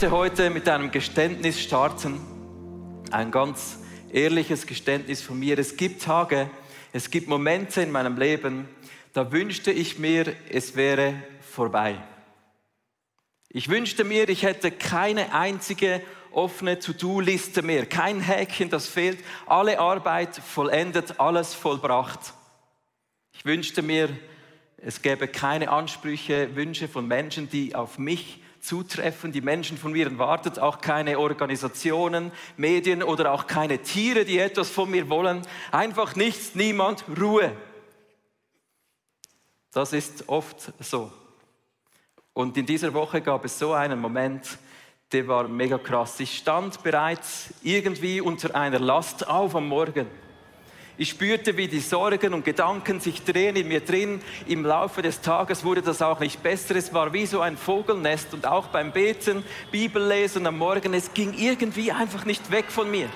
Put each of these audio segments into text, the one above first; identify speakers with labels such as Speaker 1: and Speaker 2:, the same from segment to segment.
Speaker 1: möchte heute mit einem Geständnis starten. Ein ganz ehrliches Geständnis von mir. Es gibt Tage, es gibt Momente in meinem Leben, da wünschte ich mir, es wäre vorbei. Ich wünschte mir, ich hätte keine einzige offene To-Do-Liste mehr, kein Häkchen, das fehlt, alle Arbeit vollendet, alles vollbracht. Ich wünschte mir, es gäbe keine Ansprüche, Wünsche von Menschen, die auf mich zutreffen. Die Menschen von mir erwartet auch keine Organisationen, Medien oder auch keine Tiere, die etwas von mir wollen. Einfach nichts, niemand, Ruhe. Das ist oft so. Und in dieser Woche gab es so einen Moment, der war mega krass. Ich stand bereits irgendwie unter einer Last auf am Morgen. Ich spürte, wie die Sorgen und Gedanken sich drehen in mir drin. Im Laufe des Tages wurde das auch nicht besser. Es war wie so ein Vogelnest und auch beim Beten, Bibellesen am Morgen, es ging irgendwie einfach nicht weg von mir.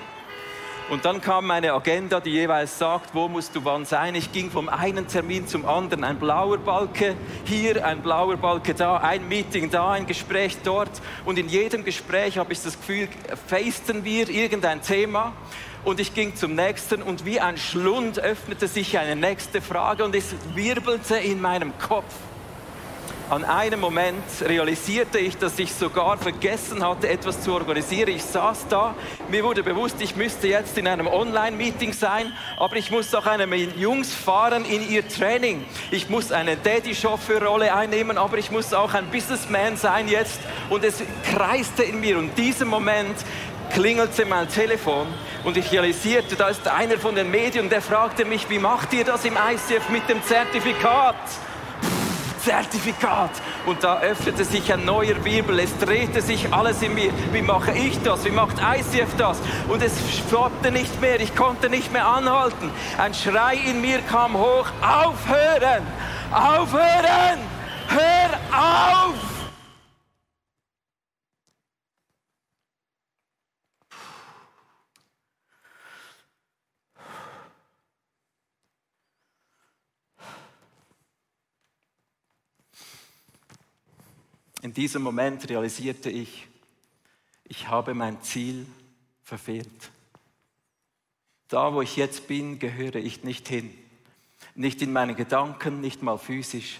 Speaker 1: Und dann kam meine Agenda, die jeweils sagt, wo musst du wann sein. Ich ging vom einen Termin zum anderen. Ein blauer Balke hier, ein blauer Balke da, ein Meeting da, ein Gespräch dort. Und in jedem Gespräch habe ich das Gefühl, fasten wir irgendein Thema. Und ich ging zum nächsten und wie ein Schlund öffnete sich eine nächste Frage und es wirbelte in meinem Kopf. An einem Moment realisierte ich, dass ich sogar vergessen hatte, etwas zu organisieren. Ich saß da, mir wurde bewusst, ich müsste jetzt in einem Online-Meeting sein, aber ich muss auch eine Jungs fahren in ihr Training. Ich muss eine Daddy-Chauffeur-Rolle einnehmen, aber ich muss auch ein Businessman sein jetzt. Und es kreiste in mir. Und in diesem Moment klingelte mein Telefon und ich realisierte, da ist einer von den Medien, der fragte mich, wie macht ihr das im ICF mit dem Zertifikat? Zertifikat. Und da öffnete sich ein neuer Wirbel, es drehte sich alles in mir. Wie mache ich das? Wie macht ICF das? Und es stoppte nicht mehr, ich konnte nicht mehr anhalten. Ein Schrei in mir kam hoch, aufhören, aufhören, hör auf! In diesem Moment realisierte ich, ich habe mein Ziel verfehlt. Da, wo ich jetzt bin, gehöre ich nicht hin. Nicht in meinen Gedanken, nicht mal physisch.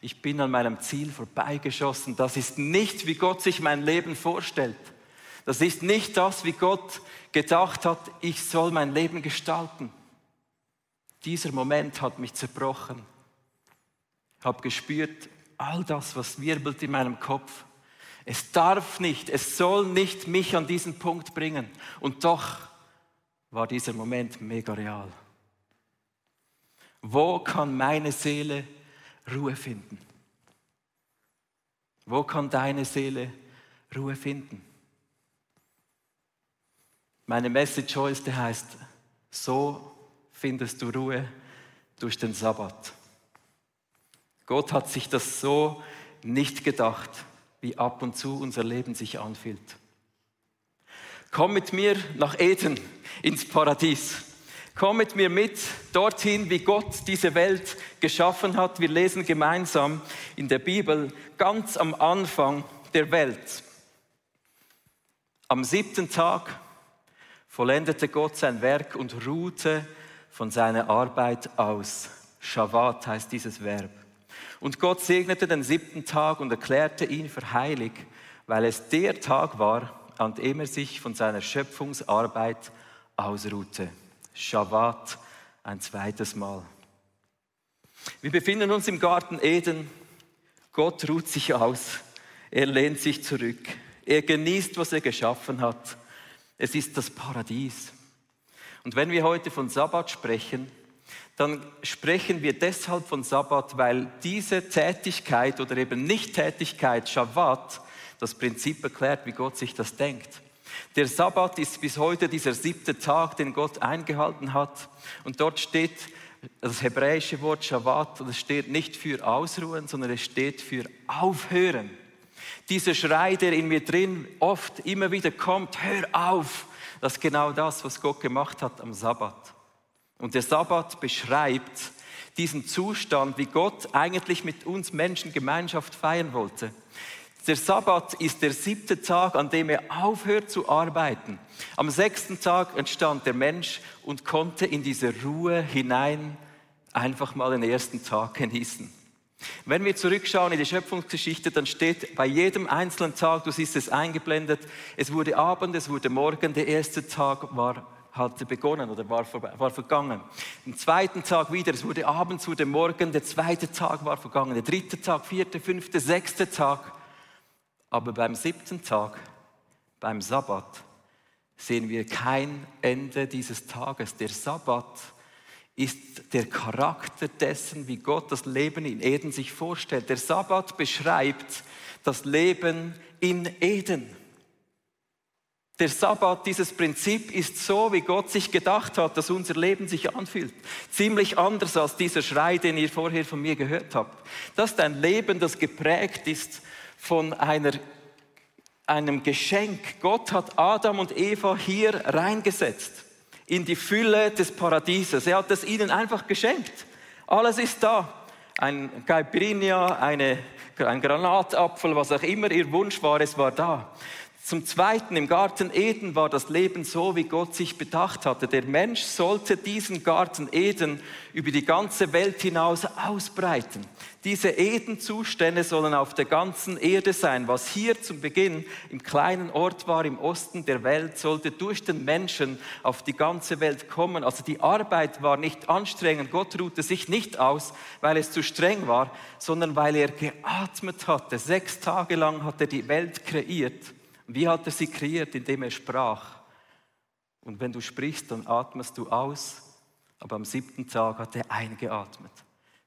Speaker 1: Ich bin an meinem Ziel vorbeigeschossen. Das ist nicht, wie Gott sich mein Leben vorstellt. Das ist nicht das, wie Gott gedacht hat, ich soll mein Leben gestalten. Dieser Moment hat mich zerbrochen. Ich habe gespürt, all das, was wirbelt in meinem Kopf. Es darf nicht, es soll nicht mich an diesen Punkt bringen. Und doch war dieser Moment mega real. Wo kann meine Seele Ruhe finden? Wo kann deine Seele Ruhe finden? Meine Message heute heißt, so findest du Ruhe durch den Sabbat. Gott hat sich das so nicht gedacht, wie ab und zu unser Leben sich anfühlt. Komm mit mir nach Eden, ins Paradies. Komm mit mir mit dorthin, wie Gott diese Welt geschaffen hat. Wir lesen gemeinsam in der Bibel ganz am Anfang der Welt. Am siebten Tag vollendete Gott sein Werk und ruhte von seiner Arbeit aus. Shabbat heißt dieses Verb. Und Gott segnete den siebten Tag und erklärte ihn für heilig, weil es der Tag war, an dem er sich von seiner Schöpfungsarbeit ausruhte. Shabbat ein zweites Mal. Wir befinden uns im Garten Eden. Gott ruht sich aus. Er lehnt sich zurück. Er genießt, was er geschaffen hat. Es ist das Paradies. Und wenn wir heute von Sabbat sprechen, dann sprechen wir deshalb von Sabbat, weil diese Tätigkeit oder eben Nicht-Tätigkeit, Shabbat, das Prinzip erklärt, wie Gott sich das denkt. Der Sabbat ist bis heute dieser siebte Tag, den Gott eingehalten hat. Und dort steht das hebräische Wort Shabbat, und es steht nicht für Ausruhen, sondern es steht für Aufhören. Dieser Schrei, der in mir drin oft immer wieder kommt, hör auf, das ist genau das, was Gott gemacht hat am Sabbat. Und der Sabbat beschreibt diesen Zustand, wie Gott eigentlich mit uns Menschen Gemeinschaft feiern wollte. Der Sabbat ist der siebte Tag, an dem er aufhört zu arbeiten. Am sechsten Tag entstand der Mensch und konnte in diese Ruhe hinein einfach mal den ersten Tag genießen. Wenn wir zurückschauen in die Schöpfungsgeschichte, dann steht bei jedem einzelnen Tag, du siehst es eingeblendet, es wurde Abend, es wurde Morgen, der erste Tag war hatte begonnen oder war, war vergangen. Am zweiten Tag wieder, es wurde Abend, es wurde Morgen, der zweite Tag war vergangen, der dritte Tag, vierte, fünfte, sechste Tag. Aber beim siebten Tag, beim Sabbat, sehen wir kein Ende dieses Tages. Der Sabbat ist der Charakter dessen, wie Gott das Leben in Eden sich vorstellt. Der Sabbat beschreibt das Leben in Eden. Der Sabbat, dieses Prinzip ist so, wie Gott sich gedacht hat, dass unser Leben sich anfühlt. Ziemlich anders als dieser Schrei, den ihr vorher von mir gehört habt. Das ist ein Leben, das geprägt ist von einer, einem Geschenk. Gott hat Adam und Eva hier reingesetzt in die Fülle des Paradieses. Er hat es ihnen einfach geschenkt. Alles ist da. Ein Caipirinha, eine, ein Granatapfel, was auch immer ihr Wunsch war, es war da. Zum Zweiten, im Garten Eden war das Leben so, wie Gott sich bedacht hatte. Der Mensch sollte diesen Garten Eden über die ganze Welt hinaus ausbreiten. Diese Eden-Zustände sollen auf der ganzen Erde sein. Was hier zum Beginn im kleinen Ort war, im Osten der Welt, sollte durch den Menschen auf die ganze Welt kommen. Also die Arbeit war nicht anstrengend. Gott ruhte sich nicht aus, weil es zu streng war, sondern weil er geatmet hatte. Sechs Tage lang hat er die Welt kreiert. Wie hat er sie kreiert? Indem er sprach. Und wenn du sprichst, dann atmest du aus. Aber am siebten Tag hat er eingeatmet.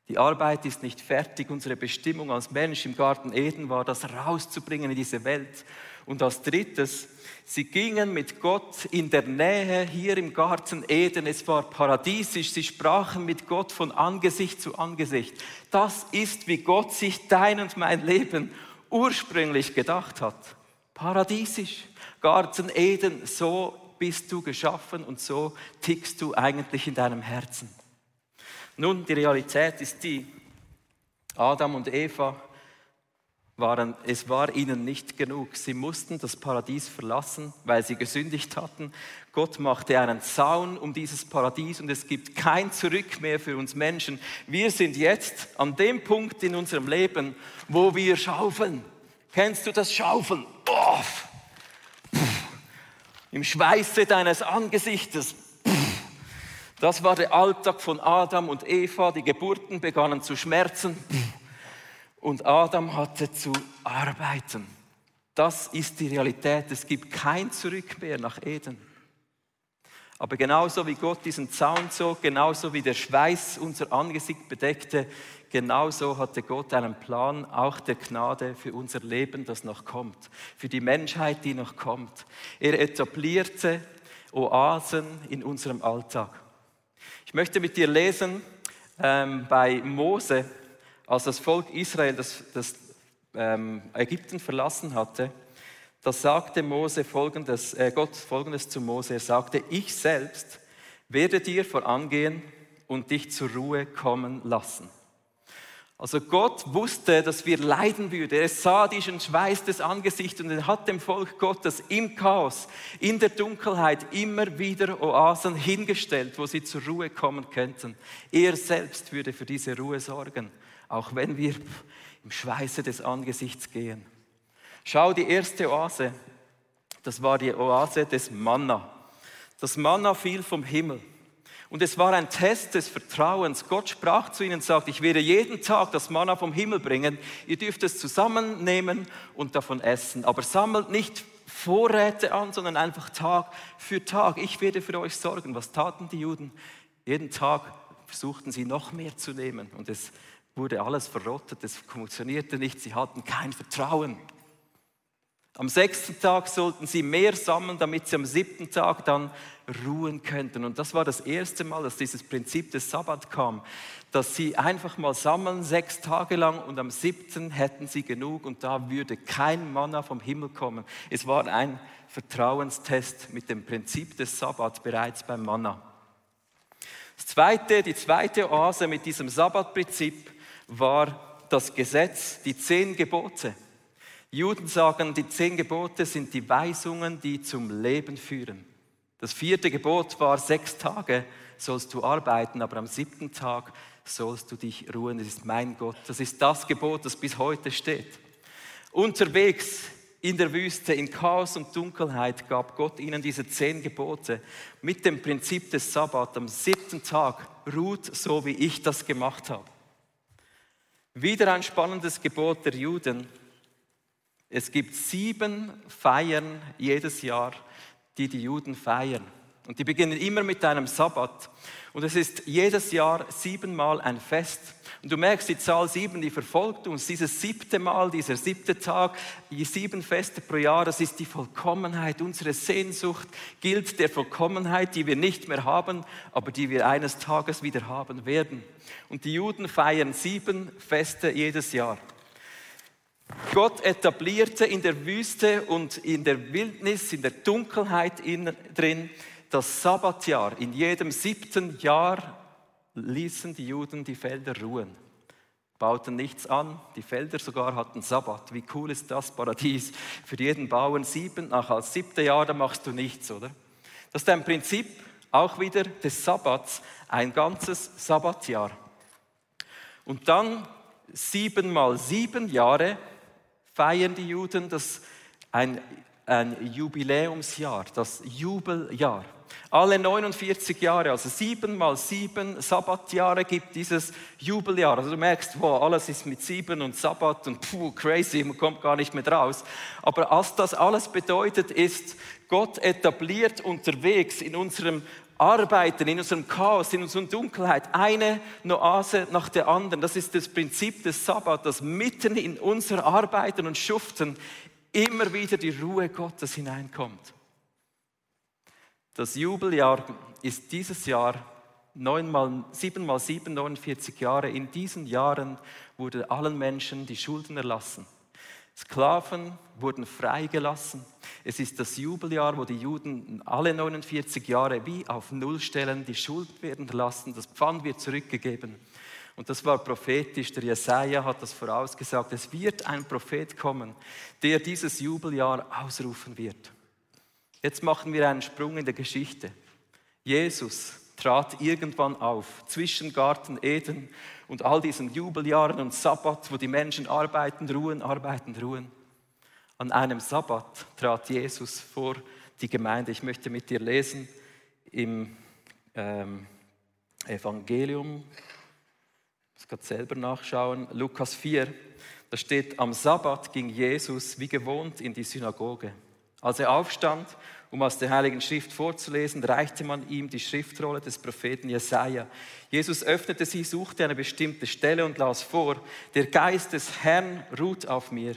Speaker 1: Die Arbeit ist nicht fertig. Unsere Bestimmung als Mensch im Garten Eden war, das rauszubringen in diese Welt. Und als drittes, sie gingen mit Gott in der Nähe hier im Garten Eden. Es war paradiesisch. Sie sprachen mit Gott von Angesicht zu Angesicht. Das ist, wie Gott sich dein und mein Leben ursprünglich gedacht hat. Paradiesisch. Garten Eden, so bist du geschaffen und so tickst du eigentlich in deinem Herzen. Nun, die Realität ist die, Adam und Eva waren, es war ihnen nicht genug. Sie mussten das Paradies verlassen, weil sie gesündigt hatten. Gott machte einen Zaun um dieses Paradies und es gibt kein Zurück mehr für uns Menschen. Wir sind jetzt an dem Punkt in unserem Leben, wo wir schaufeln. Kennst du das Schaufeln? Oh. Im Schweiße deines Angesichtes. Das war der Alltag von Adam und Eva. Die Geburten begannen zu schmerzen und Adam hatte zu arbeiten. Das ist die Realität. Es gibt kein Zurück mehr nach Eden. Aber genauso wie Gott diesen Zaun zog, genauso wie der Schweiß unser Angesicht bedeckte, genauso hatte Gott einen Plan auch der Gnade für unser Leben, das noch kommt, für die Menschheit, die noch kommt. Er etablierte Oasen in unserem Alltag. Ich möchte mit dir lesen ähm, bei Mose, als das Volk Israel das, das ähm, Ägypten verlassen hatte. Da sagte Mose folgendes, äh, Gott folgendes zu Mose. Er sagte, ich selbst werde dir vorangehen und dich zur Ruhe kommen lassen. Also Gott wusste, dass wir leiden würden. Er sah diesen Schweiß des Angesichts und er hat dem Volk Gottes im Chaos, in der Dunkelheit immer wieder Oasen hingestellt, wo sie zur Ruhe kommen könnten. Er selbst würde für diese Ruhe sorgen, auch wenn wir im Schweiße des Angesichts gehen. Schau, die erste Oase, das war die Oase des Manna. Das Manna fiel vom Himmel. Und es war ein Test des Vertrauens. Gott sprach zu ihnen und sagte, ich werde jeden Tag das Manna vom Himmel bringen. Ihr dürft es zusammennehmen und davon essen. Aber sammelt nicht Vorräte an, sondern einfach Tag für Tag. Ich werde für euch sorgen. Was taten die Juden? Jeden Tag versuchten sie noch mehr zu nehmen. Und es wurde alles verrottet. Es funktionierte nicht. Sie hatten kein Vertrauen. Am sechsten Tag sollten sie mehr sammeln, damit sie am siebten Tag dann ruhen könnten. Und das war das erste Mal, dass dieses Prinzip des Sabbat kam, dass sie einfach mal sammeln, sechs Tage lang und am siebten hätten sie genug und da würde kein Manna vom Himmel kommen. Es war ein Vertrauenstest mit dem Prinzip des Sabbat bereits beim Manna. Das zweite, die zweite Oase mit diesem Sabbatprinzip war das Gesetz, die zehn Gebote. Juden sagen, die zehn Gebote sind die Weisungen, die zum Leben führen. Das vierte Gebot war, sechs Tage sollst du arbeiten, aber am siebten Tag sollst du dich ruhen. Das ist mein Gott. Das ist das Gebot, das bis heute steht. Unterwegs in der Wüste, in Chaos und Dunkelheit, gab Gott ihnen diese zehn Gebote mit dem Prinzip des Sabbat. Am siebten Tag ruht so, wie ich das gemacht habe. Wieder ein spannendes Gebot der Juden. Es gibt sieben Feiern jedes Jahr, die die Juden feiern. Und die beginnen immer mit einem Sabbat. Und es ist jedes Jahr siebenmal ein Fest. Und du merkst, die Zahl sieben, die verfolgt uns. Dieses siebte Mal, dieser siebte Tag, die sieben Feste pro Jahr, das ist die Vollkommenheit. Unsere Sehnsucht gilt der Vollkommenheit, die wir nicht mehr haben, aber die wir eines Tages wieder haben werden. Und die Juden feiern sieben Feste jedes Jahr. Gott etablierte in der Wüste und in der Wildnis, in der Dunkelheit drin, das Sabbatjahr. In jedem siebten Jahr ließen die Juden die Felder ruhen, bauten nichts an, die Felder sogar hatten Sabbat. Wie cool ist das Paradies? Für jeden Bauern sieben, nach als siebte Jahr, da machst du nichts, oder? Das ist ein Prinzip auch wieder des Sabbats, ein ganzes Sabbatjahr. Und dann sieben mal sieben Jahre feiern die Juden das ein, ein Jubiläumsjahr, das Jubeljahr. Alle 49 Jahre, also sieben mal sieben Sabbatjahre gibt dieses Jubeljahr. Also du merkst, wow, alles ist mit sieben und Sabbat und puh, crazy, man kommt gar nicht mehr raus. Aber was das alles bedeutet, ist, Gott etabliert unterwegs in unserem Arbeiten, in unserem Chaos, in unserer Dunkelheit, eine Noase nach der anderen. Das ist das Prinzip des Sabbat, dass mitten in unser Arbeiten und Schuften immer wieder die Ruhe Gottes hineinkommt. Das Jubeljahr ist dieses Jahr neunmal, sieben mal sieben, 49 Jahre. In diesen Jahren wurde allen Menschen die Schulden erlassen. Sklaven wurden freigelassen. Es ist das Jubeljahr, wo die Juden alle 49 Jahre wie auf Null stellen, die Schuld werden erlassen, das Pfand wird zurückgegeben. Und das war prophetisch. Der Jesaja hat das vorausgesagt. Es wird ein Prophet kommen, der dieses Jubeljahr ausrufen wird. Jetzt machen wir einen Sprung in der Geschichte. Jesus trat irgendwann auf zwischen Garten Eden und all diesen Jubeljahren und Sabbat, wo die Menschen arbeiten, ruhen, arbeiten, ruhen. An einem Sabbat trat Jesus vor die Gemeinde. Ich möchte mit dir lesen im ähm, Evangelium. Ich muss gerade selber nachschauen. Lukas 4. Da steht, am Sabbat ging Jesus wie gewohnt in die Synagoge. Als er aufstand, um aus der Heiligen Schrift vorzulesen, reichte man ihm die Schriftrolle des Propheten Jesaja. Jesus öffnete sie, suchte eine bestimmte Stelle und las vor: Der Geist des Herrn ruht auf mir,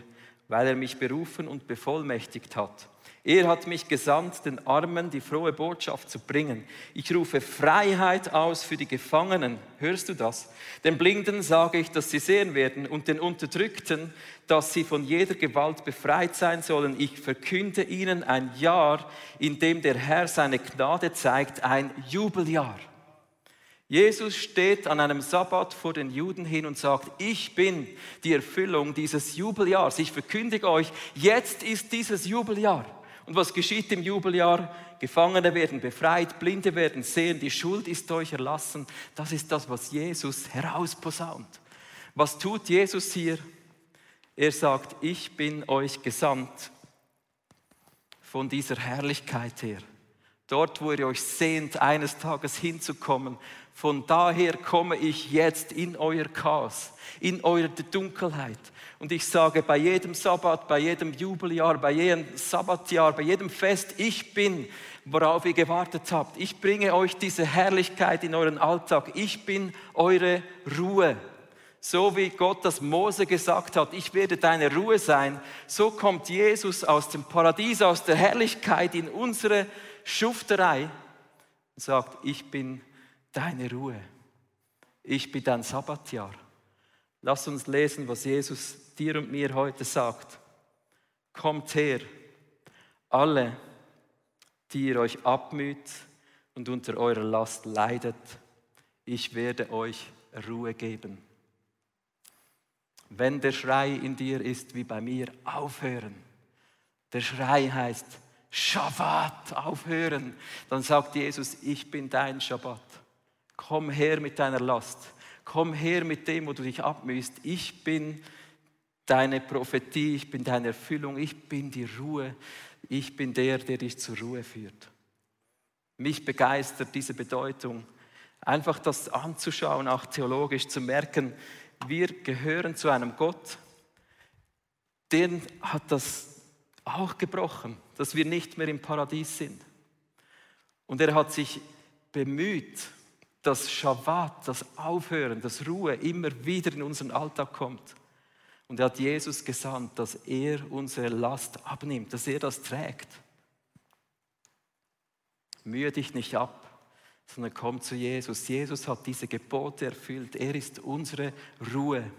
Speaker 1: weil er mich berufen und bevollmächtigt hat er hat mich gesandt, den Armen die frohe Botschaft zu bringen. Ich rufe Freiheit aus für die Gefangenen. Hörst du das? Den Blinden sage ich, dass sie sehen werden und den Unterdrückten, dass sie von jeder Gewalt befreit sein sollen. Ich verkünde ihnen ein Jahr, in dem der Herr seine Gnade zeigt, ein Jubeljahr. Jesus steht an einem Sabbat vor den Juden hin und sagt, ich bin die Erfüllung dieses Jubeljahrs. Ich verkündige euch, jetzt ist dieses Jubeljahr. Und was geschieht im Jubeljahr? Gefangene werden befreit, Blinde werden sehen, die Schuld ist euch erlassen. Das ist das, was Jesus herausposaunt. Was tut Jesus hier? Er sagt, ich bin euch gesandt von dieser Herrlichkeit her. Dort, wo ihr euch sehnt, eines Tages hinzukommen, von daher komme ich jetzt in euer Chaos, in eure Dunkelheit. Und ich sage bei jedem Sabbat, bei jedem Jubeljahr, bei jedem Sabbatjahr, bei jedem Fest, ich bin, worauf ihr gewartet habt. Ich bringe euch diese Herrlichkeit in euren Alltag. Ich bin eure Ruhe. So wie Gott das Mose gesagt hat, ich werde deine Ruhe sein, so kommt Jesus aus dem Paradies, aus der Herrlichkeit in unsere Schufterei und sagt, ich bin deine Ruhe. Ich bin dein Sabbatjahr. Lass uns lesen, was Jesus dir und mir heute sagt. Kommt her, alle, die ihr euch abmüht und unter eurer Last leidet, ich werde euch Ruhe geben. wenn der Schrei in dir ist wie bei mir, aufhören. Der Schrei heißt Schabbat, aufhören. Dann sagt Jesus, ich bin dein Schabbat. Komm her mit deiner Last. Komm her mit dem, wo du dich abmühst. Ich bin deine Prophetie, ich bin deine Erfüllung, ich bin die Ruhe. Ich bin der, der dich zur Ruhe führt. Mich begeistert diese Bedeutung. Einfach das anzuschauen, auch theologisch zu merken, wir gehören zu einem Gott, den hat das auch gebrochen, dass wir nicht mehr im Paradies sind. Und er hat sich bemüht, dass Shabbat, das Aufhören, das Ruhe immer wieder in unseren Alltag kommt. Und er hat Jesus gesandt, dass er unsere Last abnimmt, dass er das trägt. Mühe dich nicht ab, sondern komm zu Jesus. Jesus hat diese Gebote erfüllt. Er ist unsere Ruhe.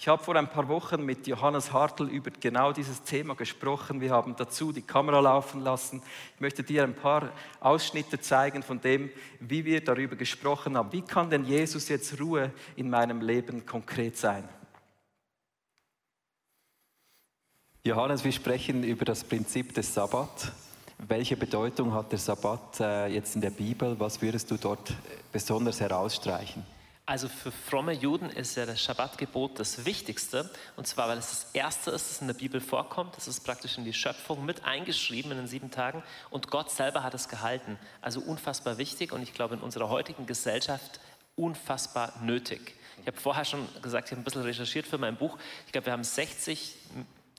Speaker 1: Ich habe vor ein paar Wochen mit Johannes Hartl über genau dieses Thema gesprochen. Wir haben dazu die Kamera laufen lassen. Ich möchte dir ein paar Ausschnitte zeigen von dem, wie wir darüber gesprochen haben. Wie kann denn Jesus jetzt Ruhe in meinem Leben konkret sein?
Speaker 2: Johannes, wir sprechen über das Prinzip des Sabbat. Welche Bedeutung hat der Sabbat äh, jetzt in der Bibel? Was würdest du dort besonders herausstreichen?
Speaker 3: Also für fromme Juden ist ja das Schabbatgebot das Wichtigste. Und zwar, weil es das Erste ist, das in der Bibel vorkommt. Das ist praktisch in die Schöpfung mit eingeschrieben in den sieben Tagen. Und Gott selber hat es gehalten. Also unfassbar wichtig und ich glaube in unserer heutigen Gesellschaft unfassbar nötig. Ich habe vorher schon gesagt, ich habe ein bisschen recherchiert für mein Buch. Ich glaube, wir haben 60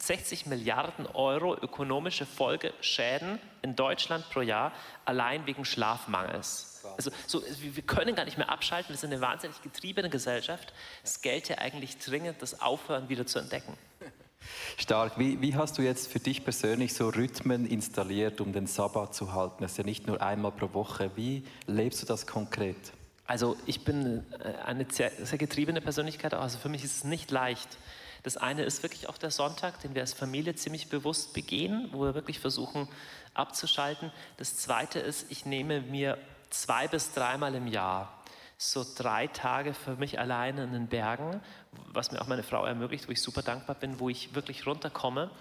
Speaker 3: 60 Milliarden Euro ökonomische Folgeschäden in Deutschland pro Jahr allein wegen Schlafmangels. Also so, wir können gar nicht mehr abschalten, wir sind eine wahnsinnig getriebene Gesellschaft. Es gelte ja eigentlich dringend, das Aufhören wieder zu entdecken.
Speaker 2: Stark. Wie, wie, hast du jetzt für dich persönlich so Rhythmen installiert, um den Sabbat zu halten? Das ist ja nicht nur einmal pro Woche. Wie lebst du das konkret?
Speaker 3: Also ich bin äh, eine sehr, sehr getriebene Persönlichkeit, also für mich ist es nicht leicht, das eine ist wirklich auch der Sonntag, den wir als Familie ziemlich bewusst begehen, wo wir wirklich versuchen abzuschalten. Das zweite ist, ich nehme mir zwei bis dreimal im Jahr. So drei Tage für mich alleine in den Bergen, was mir auch meine Frau ermöglicht, wo ich super dankbar bin, wo ich wirklich runterkomme.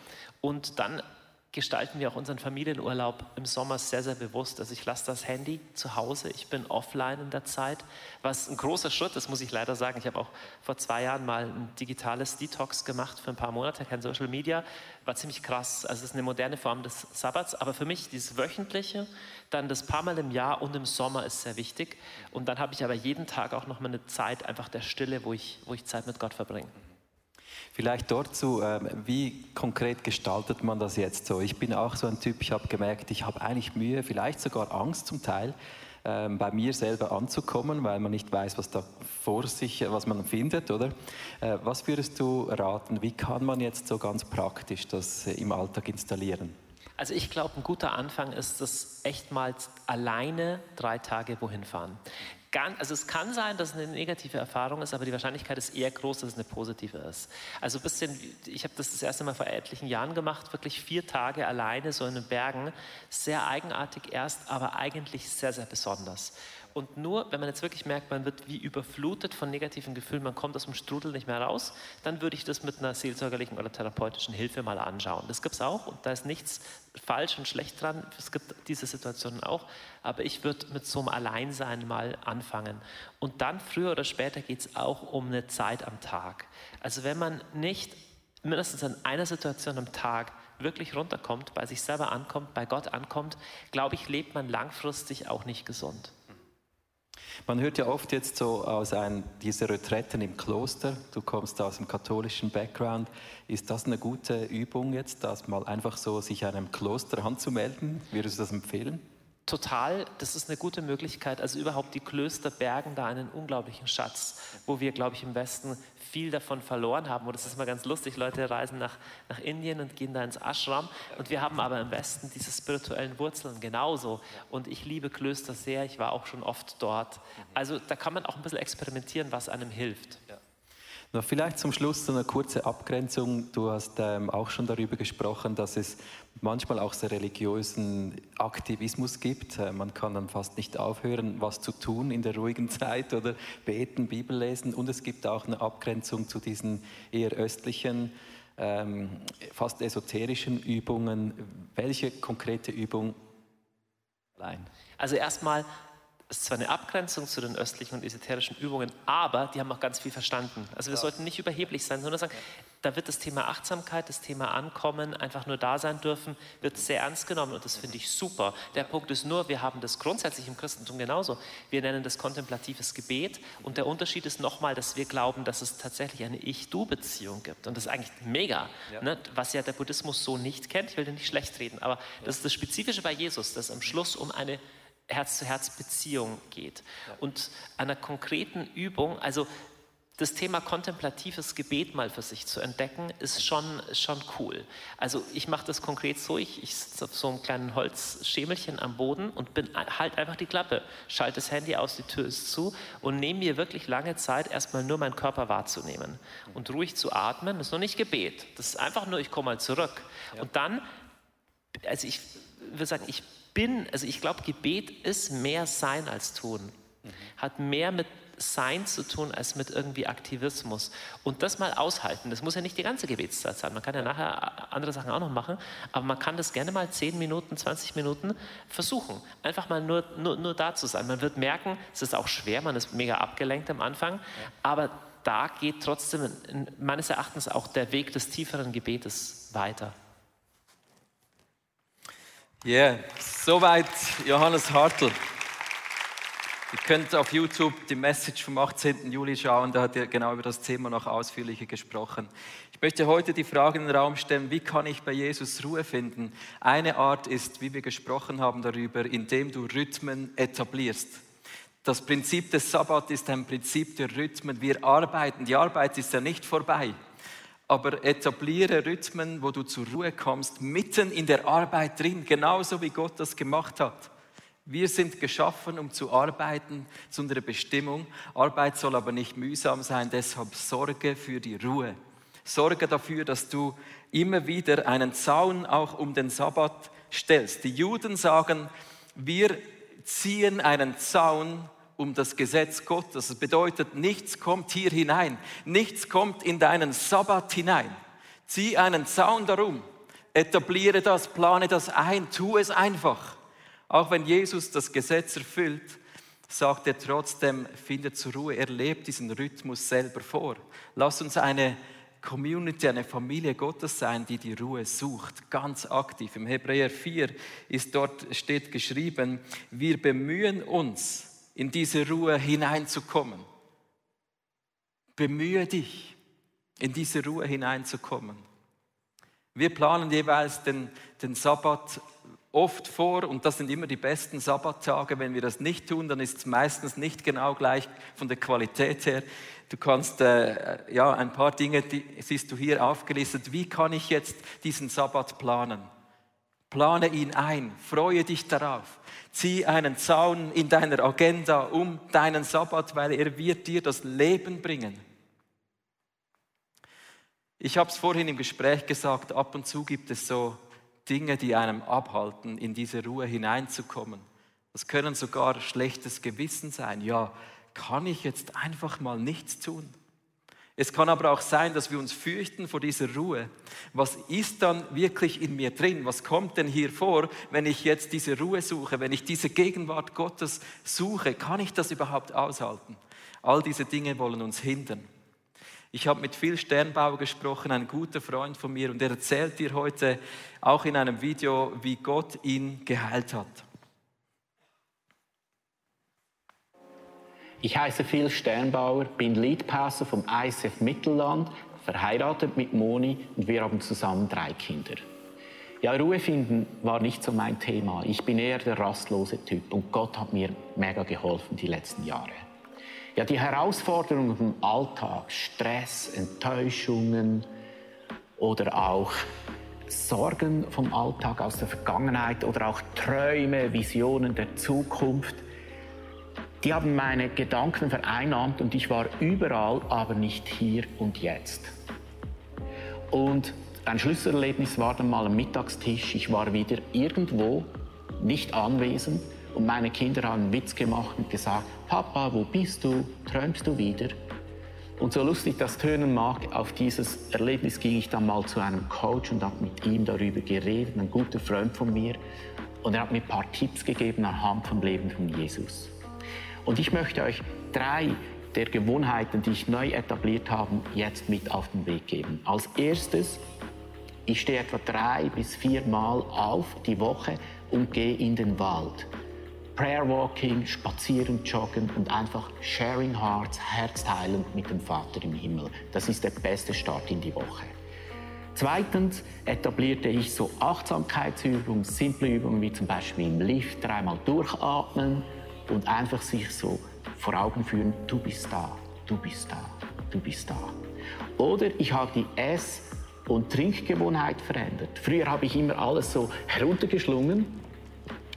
Speaker 3: Und dann gestalten wir auch unseren Familienurlaub im Sommer sehr, sehr bewusst. Also ich lasse das Handy zu Hause, ich bin offline in der Zeit, was ein großer Schritt ist, muss ich leider sagen. Ich habe auch vor zwei Jahren mal ein digitales Detox gemacht für ein paar Monate, kein Social Media, war ziemlich krass. Also es ist eine moderne Form des Sabbats, aber für mich dieses wöchentliche, dann das paar Mal im Jahr und im Sommer ist sehr wichtig. Und dann habe ich aber jeden Tag auch noch mal eine Zeit einfach der Stille, wo ich, wo ich Zeit mit Gott verbringe.
Speaker 2: Vielleicht dazu, ähm, wie konkret gestaltet man das jetzt so? Ich bin auch so ein Typ, ich habe gemerkt, ich habe eigentlich Mühe, vielleicht sogar Angst zum Teil, ähm, bei mir selber anzukommen, weil man nicht weiß, was da vor sich, was man findet, oder? Äh, was würdest du raten? Wie kann man jetzt so ganz praktisch das im Alltag installieren?
Speaker 3: Also ich glaube, ein guter Anfang ist das echt mal alleine drei Tage wohin fahren ganz, also es kann sein, dass es eine negative Erfahrung ist, aber die Wahrscheinlichkeit ist eher groß, dass es eine positive ist. Also ein bisschen, ich habe das das erste Mal vor etlichen Jahren gemacht, wirklich vier Tage alleine so in den Bergen, sehr eigenartig erst, aber eigentlich sehr, sehr besonders. Und nur, wenn man jetzt wirklich merkt, man wird wie überflutet von negativen Gefühlen, man kommt aus dem Strudel nicht mehr raus, dann würde ich das mit einer seelsorgerlichen oder therapeutischen Hilfe mal anschauen. Das gibt es auch und da ist nichts falsch und schlecht dran. Es gibt diese Situationen auch, aber ich würde mit so einem Alleinsein mal anfangen. Und dann früher oder später geht es auch um eine Zeit am Tag. Also wenn man nicht mindestens in einer Situation am Tag wirklich runterkommt, bei sich selber ankommt, bei Gott ankommt, glaube ich, lebt man langfristig auch nicht gesund.
Speaker 2: Man hört ja oft jetzt so aus ein, diese Retretten im Kloster, du kommst aus dem katholischen Background, ist das eine gute Übung jetzt, das mal einfach so sich einem Kloster anzumelden? Würdest du das empfehlen?
Speaker 3: Total, das ist eine gute Möglichkeit. Also überhaupt die Klöster bergen da einen unglaublichen Schatz, wo wir, glaube ich, im Westen viel davon verloren haben. Und das ist mal ganz lustig, Leute reisen nach, nach Indien und gehen da ins Ashram. Und wir haben aber im Westen diese spirituellen Wurzeln genauso. Und ich liebe Klöster sehr, ich war auch schon oft dort. Also da kann man auch ein bisschen experimentieren, was einem hilft. Ja.
Speaker 2: Noch vielleicht zum Schluss so eine kurze Abgrenzung. Du hast ähm, auch schon darüber gesprochen, dass es manchmal auch sehr religiösen Aktivismus gibt. Äh, man kann dann fast nicht aufhören, was zu tun in der ruhigen Zeit oder beten, Bibel lesen. Und es gibt auch eine Abgrenzung zu diesen eher östlichen, ähm, fast esoterischen Übungen. Welche konkrete Übung
Speaker 3: allein? Also erstmal ist zwar eine Abgrenzung zu den östlichen und esoterischen Übungen, aber die haben auch ganz viel verstanden. Also wir ja. sollten nicht überheblich sein, sondern sagen, da wird das Thema Achtsamkeit, das Thema Ankommen, einfach nur da sein dürfen, wird sehr ernst genommen und das finde ich super. Der Punkt ist nur, wir haben das grundsätzlich im Christentum genauso. Wir nennen das kontemplatives Gebet und der Unterschied ist nochmal, dass wir glauben, dass es tatsächlich eine Ich-Du-Beziehung gibt und das ist eigentlich mega, ja. Ne? was ja der Buddhismus so nicht kennt. Ich will den nicht schlecht reden, aber das ist das Spezifische bei Jesus, dass am Schluss um eine Herz-zu-Herz-Beziehung geht. Ja. Und einer konkreten Übung, also das Thema kontemplatives Gebet mal für sich zu entdecken, ist schon, schon cool. Also ich mache das konkret so, ich, ich sitze auf so einem kleinen Holzschemelchen am Boden und bin halt einfach die Klappe, schalte das Handy aus, die Tür ist zu und nehme mir wirklich lange Zeit, erstmal nur meinen Körper wahrzunehmen und ruhig zu atmen. Das ist noch nicht Gebet, das ist einfach nur, ich komme mal zurück. Ja. Und dann, also ich würde sagen, ich bin, also ich glaube, Gebet ist mehr Sein als Tun. Mhm. Hat mehr mit Sein zu tun als mit irgendwie Aktivismus. Und das mal aushalten, das muss ja nicht die ganze Gebetszeit sein. Man kann ja nachher andere Sachen auch noch machen, aber man kann das gerne mal 10 Minuten, 20 Minuten versuchen. Einfach mal nur, nur, nur da zu sein. Man wird merken, es ist auch schwer, man ist mega abgelenkt am Anfang, aber da geht trotzdem meines Erachtens auch der Weg des tieferen Gebetes weiter.
Speaker 1: Yeah. soweit Johannes Hartl. Ihr könnt auf YouTube die Message vom 18. Juli schauen, da hat er genau über das Thema noch ausführlicher gesprochen. Ich möchte heute die Frage in den Raum stellen, wie kann ich bei Jesus Ruhe finden? Eine Art ist, wie wir gesprochen haben darüber, indem du Rhythmen etablierst. Das Prinzip des Sabbat ist ein Prinzip der Rhythmen. Wir arbeiten, die Arbeit ist ja nicht vorbei aber etabliere Rhythmen, wo du zur Ruhe kommst, mitten in der Arbeit drin, genauso wie Gott das gemacht hat. Wir sind geschaffen, um zu arbeiten, zu unserer Bestimmung. Arbeit soll aber nicht mühsam sein, deshalb sorge für die Ruhe. Sorge dafür, dass du immer wieder einen Zaun auch um den Sabbat stellst. Die Juden sagen, wir ziehen einen Zaun um das Gesetz Gottes. Das bedeutet, nichts kommt hier hinein, nichts kommt in deinen Sabbat hinein. Zieh einen Zaun darum, etabliere das, plane das ein, tu es einfach. Auch wenn Jesus das Gesetz erfüllt, sagt er trotzdem, findet zur Ruhe, er lebt diesen Rhythmus selber vor. Lass uns eine Community, eine Familie Gottes sein, die die Ruhe sucht, ganz aktiv. Im Hebräer 4 ist dort steht geschrieben, wir bemühen uns, in diese Ruhe hineinzukommen. Bemühe dich, in diese Ruhe hineinzukommen. Wir planen jeweils den, den Sabbat oft vor und das sind immer die besten Sabbattage. Wenn wir das nicht tun, dann ist es meistens nicht genau gleich von der Qualität her. Du kannst, äh, ja, ein paar Dinge, die siehst du hier aufgelistet. Wie kann ich jetzt diesen Sabbat planen? Plane ihn ein, freue dich darauf. Zieh einen Zaun in deiner Agenda um deinen Sabbat, weil er wird dir das Leben bringen. Ich habe es vorhin im Gespräch gesagt, ab und zu gibt es so Dinge, die einem abhalten, in diese Ruhe hineinzukommen. Das können sogar schlechtes Gewissen sein. Ja, kann ich jetzt einfach mal nichts tun? Es kann aber auch sein, dass wir uns fürchten vor dieser Ruhe. Was ist dann wirklich in mir drin? Was kommt denn hier vor, wenn ich jetzt diese Ruhe suche, wenn ich diese Gegenwart Gottes suche? Kann ich das überhaupt aushalten? All diese Dinge wollen uns hindern. Ich habe mit Phil Sternbauer gesprochen, ein guter Freund von mir, und er erzählt dir heute auch in einem Video, wie Gott ihn geheilt hat.
Speaker 4: Ich heiße Phil Sternbauer, bin Leadpasser vom ISF Mittelland, verheiratet mit Moni und wir haben zusammen drei Kinder. Ja, Ruhe finden war nicht so mein Thema. Ich bin eher der rastlose Typ und Gott hat mir mega geholfen die letzten Jahre. Ja, die Herausforderungen im Alltag, Stress, Enttäuschungen oder auch Sorgen vom Alltag aus der Vergangenheit oder auch Träume, Visionen der Zukunft – die haben meine Gedanken vereinnahmt und ich war überall, aber nicht hier und jetzt. Und ein Schlüsselerlebnis war dann mal am Mittagstisch. Ich war wieder irgendwo, nicht anwesend und meine Kinder haben einen Witz gemacht und gesagt, Papa, wo bist du? Träumst du wieder? Und so lustig das tönen mag, auf dieses Erlebnis ging ich dann mal zu einem Coach und habe mit ihm darüber geredet, ein guter Freund von mir. Und er hat mir ein paar Tipps gegeben anhand vom Leben von Jesus. Und ich möchte euch drei der Gewohnheiten, die ich neu etabliert habe, jetzt mit auf den Weg geben. Als erstes, ich stehe etwa drei bis vier Mal auf die Woche und gehe in den Wald. Prayer Walking, Spazieren, Joggen und einfach Sharing Hearts, Herzteilend mit dem Vater im Himmel. Das ist der beste Start in die Woche. Zweitens etablierte ich so Achtsamkeitsübungen, simple Übungen wie zum Beispiel im Lift dreimal durchatmen und einfach sich so vor Augen führen, du bist da, du bist da, du bist da. Oder ich habe die Ess- und Trinkgewohnheit verändert. Früher habe ich immer alles so heruntergeschlungen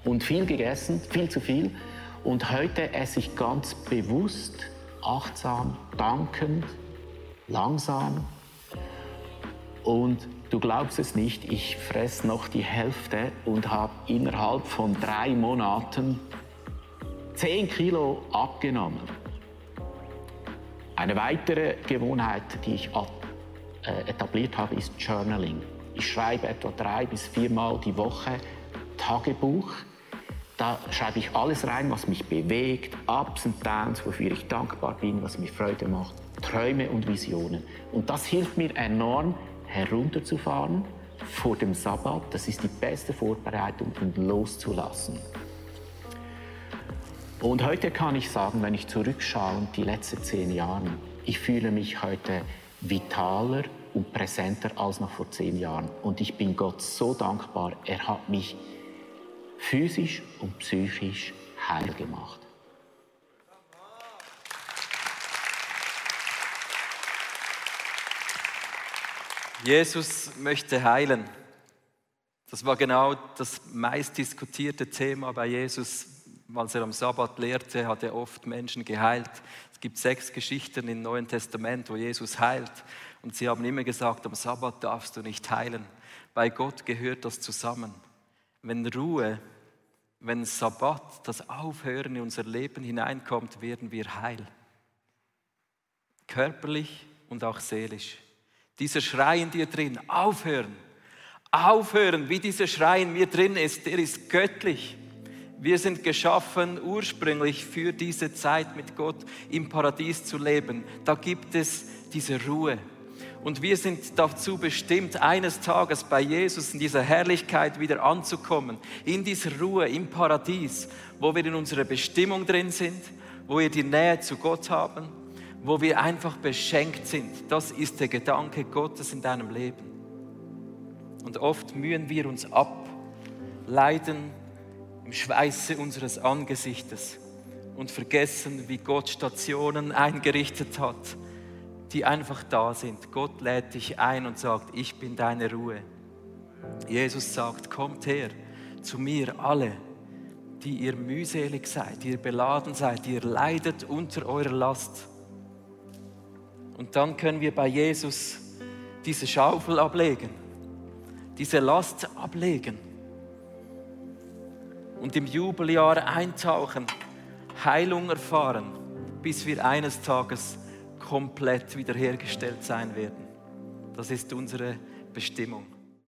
Speaker 4: und viel gegessen, viel zu viel. Und heute esse ich ganz bewusst, achtsam, dankend, langsam. Und du glaubst es nicht, ich fresse noch die Hälfte und habe innerhalb von drei Monaten 10 Kilo abgenommen. Eine weitere Gewohnheit, die ich äh, etabliert habe, ist Journaling. Ich schreibe etwa drei bis viermal die Woche Tagebuch. Da schreibe ich alles rein, was mich bewegt, Ups und Downs, wofür ich dankbar bin, was mir Freude macht, Träume und Visionen. Und das hilft mir enorm, herunterzufahren vor dem Sabbat. Das ist die beste Vorbereitung, um loszulassen. Und heute kann ich sagen, wenn ich zurückschaue, die letzten zehn Jahre, ich fühle mich heute vitaler und präsenter als noch vor zehn Jahren. Und ich bin Gott so dankbar, er hat mich physisch und psychisch heil gemacht.
Speaker 1: Jesus möchte heilen. Das war genau das meistdiskutierte Thema bei Jesus. Als er am Sabbat lehrte, hat er oft Menschen geheilt. Es gibt sechs Geschichten im Neuen Testament, wo Jesus heilt. Und sie haben immer gesagt, am Sabbat darfst du nicht heilen. Bei Gott gehört das zusammen. Wenn Ruhe, wenn Sabbat, das Aufhören in unser Leben hineinkommt, werden wir heil. Körperlich und auch seelisch. Dieser Schrei in dir drin, aufhören, aufhören, wie dieser Schrei in mir drin ist, der ist göttlich. Wir sind geschaffen ursprünglich für diese Zeit mit Gott im Paradies zu leben. Da gibt es diese Ruhe. Und wir sind dazu bestimmt, eines Tages bei Jesus in dieser Herrlichkeit wieder anzukommen, in dieser Ruhe, im Paradies, wo wir in unserer Bestimmung drin sind, wo wir die Nähe zu Gott haben, wo wir einfach beschenkt sind. Das ist der Gedanke Gottes in deinem Leben. Und oft mühen wir uns ab, leiden im Schweiße unseres Angesichtes und vergessen, wie Gott Stationen eingerichtet hat, die einfach da sind. Gott lädt dich ein und sagt, ich bin deine Ruhe. Jesus sagt, kommt her zu mir alle, die ihr mühselig seid, die ihr beladen seid, die ihr leidet unter eurer Last. Und dann können wir bei Jesus diese Schaufel ablegen, diese Last ablegen und im Jubeljahr eintauchen, Heilung erfahren, bis wir eines Tages komplett wiederhergestellt sein werden. Das ist unsere Bestimmung.